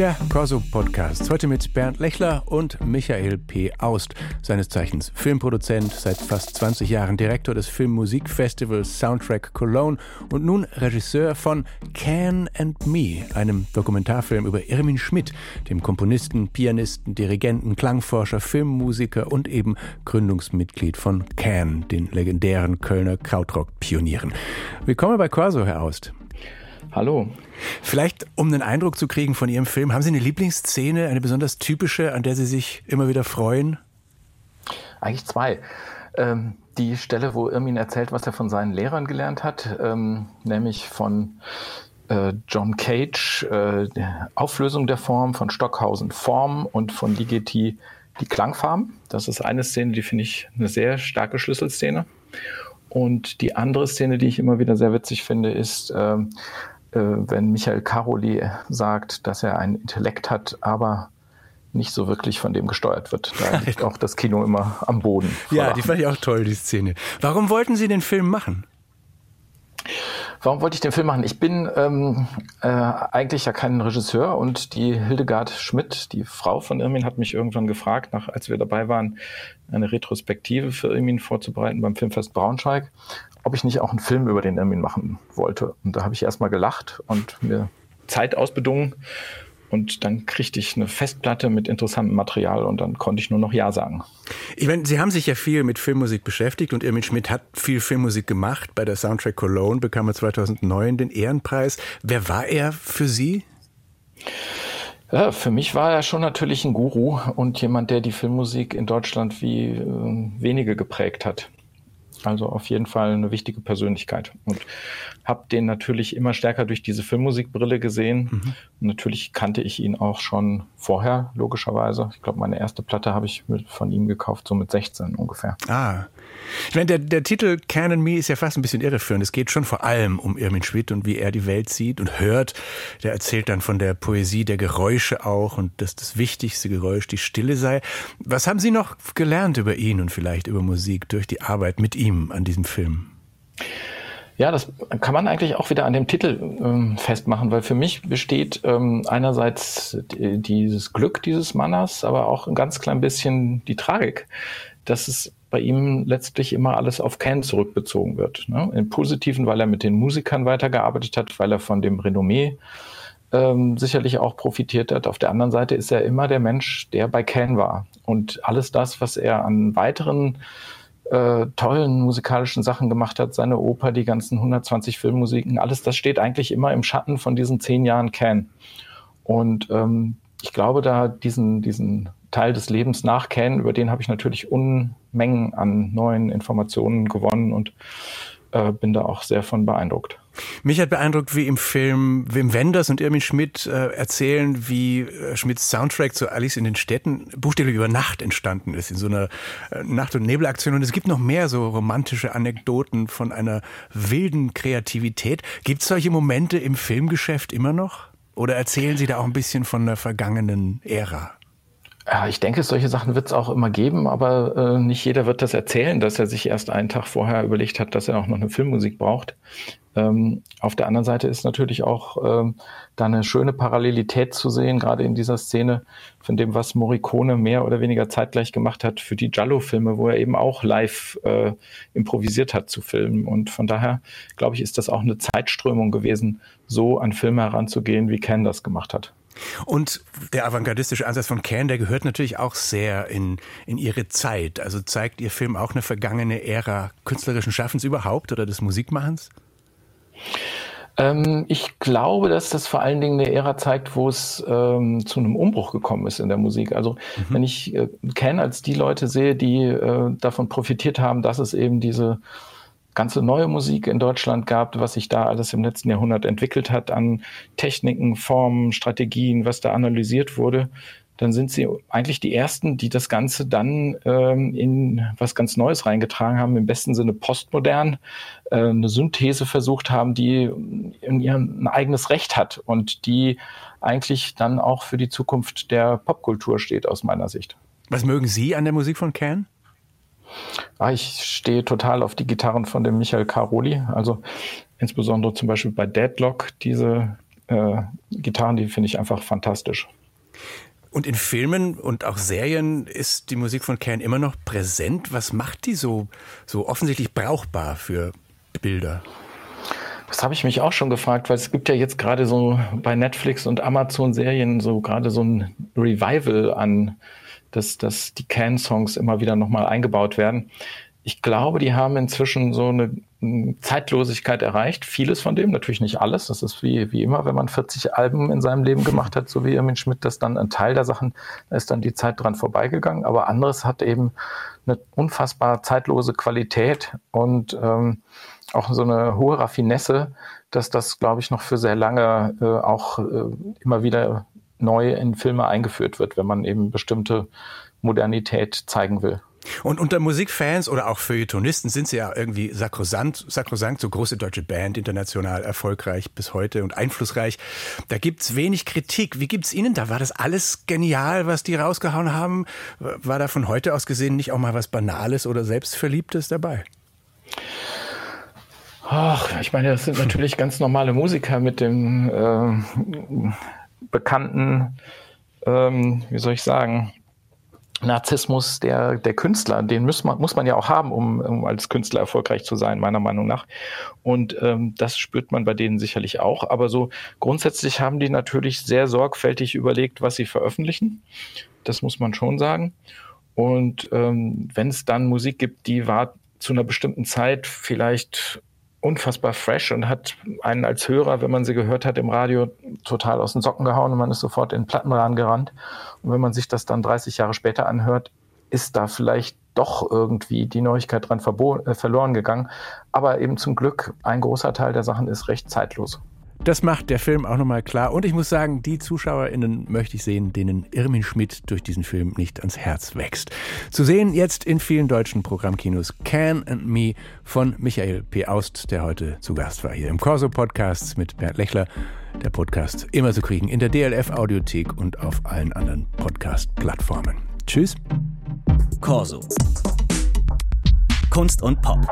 Der Corso Podcast. Heute mit Bernd Lechler und Michael P. Aust, seines Zeichens Filmproduzent, seit fast 20 Jahren Direktor des Filmmusikfestivals Soundtrack Cologne und nun Regisseur von Can and Me, einem Dokumentarfilm über Irmin Schmidt, dem Komponisten, Pianisten, Dirigenten, Klangforscher, Filmmusiker und eben Gründungsmitglied von Can, den legendären Kölner Krautrock-Pionieren. Willkommen bei Corso, Herr Aust. Hallo. Vielleicht, um einen Eindruck zu kriegen von Ihrem Film, haben Sie eine Lieblingsszene, eine besonders typische, an der Sie sich immer wieder freuen? Eigentlich zwei. Ähm, die Stelle, wo Irmin erzählt, was er von seinen Lehrern gelernt hat, ähm, nämlich von äh, John Cage, äh, Auflösung der Form, von Stockhausen Form und von Ligeti die Klangfarben. Das ist eine Szene, die finde ich eine sehr starke Schlüsselszene. Und die andere Szene, die ich immer wieder sehr witzig finde, ist, äh, wenn Michael Caroli sagt, dass er einen Intellekt hat, aber nicht so wirklich von dem gesteuert wird. Da liegt auch das Kino immer am Boden. Ja, die fand ich auch toll, die Szene. Warum wollten Sie den Film machen? Warum wollte ich den Film machen? Ich bin ähm, äh, eigentlich ja kein Regisseur und die Hildegard Schmidt, die Frau von Irmin, hat mich irgendwann gefragt, nach, als wir dabei waren, eine Retrospektive für Irmin vorzubereiten beim Filmfest Braunschweig, ob ich nicht auch einen Film über den Irmin machen wollte. Und da habe ich erstmal gelacht und mir Zeit ausbedungen und dann kriegte ich eine Festplatte mit interessantem Material und dann konnte ich nur noch Ja sagen. Ich meine, Sie haben sich ja viel mit Filmmusik beschäftigt und Irmin Schmidt hat viel Filmmusik gemacht. Bei der Soundtrack Cologne bekam er 2009 den Ehrenpreis. Wer war er für Sie? Ja, für mich war er schon natürlich ein Guru und jemand, der die Filmmusik in Deutschland wie äh, wenige geprägt hat. Also auf jeden Fall eine wichtige Persönlichkeit. Und habe den natürlich immer stärker durch diese Filmmusikbrille gesehen. Mhm. Und natürlich kannte ich ihn auch schon vorher, logischerweise. Ich glaube, meine erste Platte habe ich von ihm gekauft, so mit 16 ungefähr. Ah. Ich meine, der, der Titel Can and Me ist ja fast ein bisschen irreführend. Es geht schon vor allem um Irmin Schmidt und wie er die Welt sieht und hört. Der erzählt dann von der Poesie der Geräusche auch und dass das wichtigste Geräusch die Stille sei. Was haben Sie noch gelernt über ihn und vielleicht über Musik durch die Arbeit mit ihm an diesem Film? Ja, das kann man eigentlich auch wieder an dem Titel ähm, festmachen, weil für mich besteht ähm, einerseits dieses Glück dieses Mannes, aber auch ein ganz klein bisschen die Tragik, dass es bei ihm letztlich immer alles auf Ken zurückbezogen wird. Ne? Im Positiven, weil er mit den Musikern weitergearbeitet hat, weil er von dem Renommee ähm, sicherlich auch profitiert hat. Auf der anderen Seite ist er immer der Mensch, der bei Ken war. Und alles das, was er an weiteren äh, tollen musikalischen Sachen gemacht hat, seine Oper, die ganzen 120 Filmmusiken, alles das steht eigentlich immer im Schatten von diesen zehn Jahren Can. Und ähm, ich glaube, da diesen, diesen Teil des Lebens nach Can, über den habe ich natürlich Unmengen an neuen Informationen gewonnen und äh, bin da auch sehr von beeindruckt. Mich hat beeindruckt, wie im Film Wim Wenders und Irmin Schmidt äh, erzählen, wie äh, Schmidts Soundtrack zu Alice in den Städten buchstäblich über Nacht entstanden ist, in so einer äh, Nacht- und Nebelaktion. Und es gibt noch mehr so romantische Anekdoten von einer wilden Kreativität. Gibt es solche Momente im Filmgeschäft immer noch? Oder erzählen Sie da auch ein bisschen von der vergangenen Ära? Ja, ich denke, solche Sachen wird es auch immer geben, aber äh, nicht jeder wird das erzählen, dass er sich erst einen Tag vorher überlegt hat, dass er auch noch eine Filmmusik braucht. Ähm, auf der anderen Seite ist natürlich auch ähm, da eine schöne Parallelität zu sehen, gerade in dieser Szene von dem, was Morricone mehr oder weniger zeitgleich gemacht hat für die Giallo-Filme, wo er eben auch live äh, improvisiert hat zu filmen. Und von daher, glaube ich, ist das auch eine Zeitströmung gewesen, so an Filme heranzugehen, wie Ken das gemacht hat. Und der avantgardistische Ansatz von Can, der gehört natürlich auch sehr in, in ihre Zeit. Also zeigt Ihr Film auch eine vergangene Ära künstlerischen Schaffens überhaupt oder des Musikmachens? Ähm, ich glaube, dass das vor allen Dingen eine Ära zeigt, wo es ähm, zu einem Umbruch gekommen ist in der Musik. Also mhm. wenn ich äh, Can als die Leute sehe, die äh, davon profitiert haben, dass es eben diese ganze neue Musik in Deutschland gab, was sich da alles im letzten Jahrhundert entwickelt hat an Techniken, Formen, Strategien, was da analysiert wurde, dann sind sie eigentlich die Ersten, die das Ganze dann ähm, in was ganz Neues reingetragen haben, im besten Sinne postmodern, äh, eine Synthese versucht haben, die in ihrem ein eigenes Recht hat und die eigentlich dann auch für die Zukunft der Popkultur steht, aus meiner Sicht. Was mögen Sie an der Musik von Can? Ah, ich stehe total auf die Gitarren von dem Michael Caroli. Also insbesondere zum Beispiel bei Deadlock, diese äh, Gitarren, die finde ich einfach fantastisch. Und in Filmen und auch Serien ist die Musik von Can immer noch präsent. Was macht die so, so offensichtlich brauchbar für Bilder? Das habe ich mich auch schon gefragt, weil es gibt ja jetzt gerade so bei Netflix und Amazon Serien so gerade so ein Revival an, dass, dass die Can-Songs immer wieder nochmal eingebaut werden. Ich glaube, die haben inzwischen so eine Zeitlosigkeit erreicht. Vieles von dem, natürlich nicht alles. Das ist wie, wie immer, wenn man 40 Alben in seinem Leben gemacht hat, so wie Irmin Schmidt, das dann ein Teil der Sachen, da ist dann die Zeit dran vorbeigegangen. Aber anderes hat eben eine unfassbar zeitlose Qualität und ähm, auch so eine hohe Raffinesse, dass das, glaube ich, noch für sehr lange äh, auch äh, immer wieder neu in Filme eingeführt wird, wenn man eben bestimmte Modernität zeigen will. Und unter Musikfans oder auch Feuilletonisten sind sie ja irgendwie sakrosant, sakrosankt, so große deutsche Band, international erfolgreich bis heute und einflussreich. Da gibt's wenig Kritik. Wie gibt's Ihnen da? War das alles genial, was die rausgehauen haben? War da von heute aus gesehen nicht auch mal was Banales oder Selbstverliebtes dabei? Ach, ich meine, das sind natürlich ganz normale Musiker mit dem äh, bekannten, ähm, wie soll ich sagen, Narzissmus der, der Künstler, den muss man, muss man ja auch haben, um, um als Künstler erfolgreich zu sein, meiner Meinung nach. Und ähm, das spürt man bei denen sicherlich auch. Aber so grundsätzlich haben die natürlich sehr sorgfältig überlegt, was sie veröffentlichen. Das muss man schon sagen. Und ähm, wenn es dann Musik gibt, die war zu einer bestimmten Zeit vielleicht unfassbar fresh und hat einen als Hörer, wenn man sie gehört hat im Radio, total aus den Socken gehauen und man ist sofort in den Plattenrahmen gerannt. Und wenn man sich das dann 30 Jahre später anhört, ist da vielleicht doch irgendwie die Neuigkeit dran äh, verloren gegangen. Aber eben zum Glück, ein großer Teil der Sachen ist recht zeitlos. Das macht der Film auch nochmal klar. Und ich muss sagen, die ZuschauerInnen möchte ich sehen, denen Irmin Schmidt durch diesen Film nicht ans Herz wächst. Zu sehen jetzt in vielen deutschen Programmkinos Can and Me von Michael P. Aust, der heute zu Gast war hier im Corso Podcast mit Bert Lechler. Der Podcast immer zu kriegen in der DLF Audiothek und auf allen anderen Podcast-Plattformen. Tschüss. Corso. Kunst und Pop.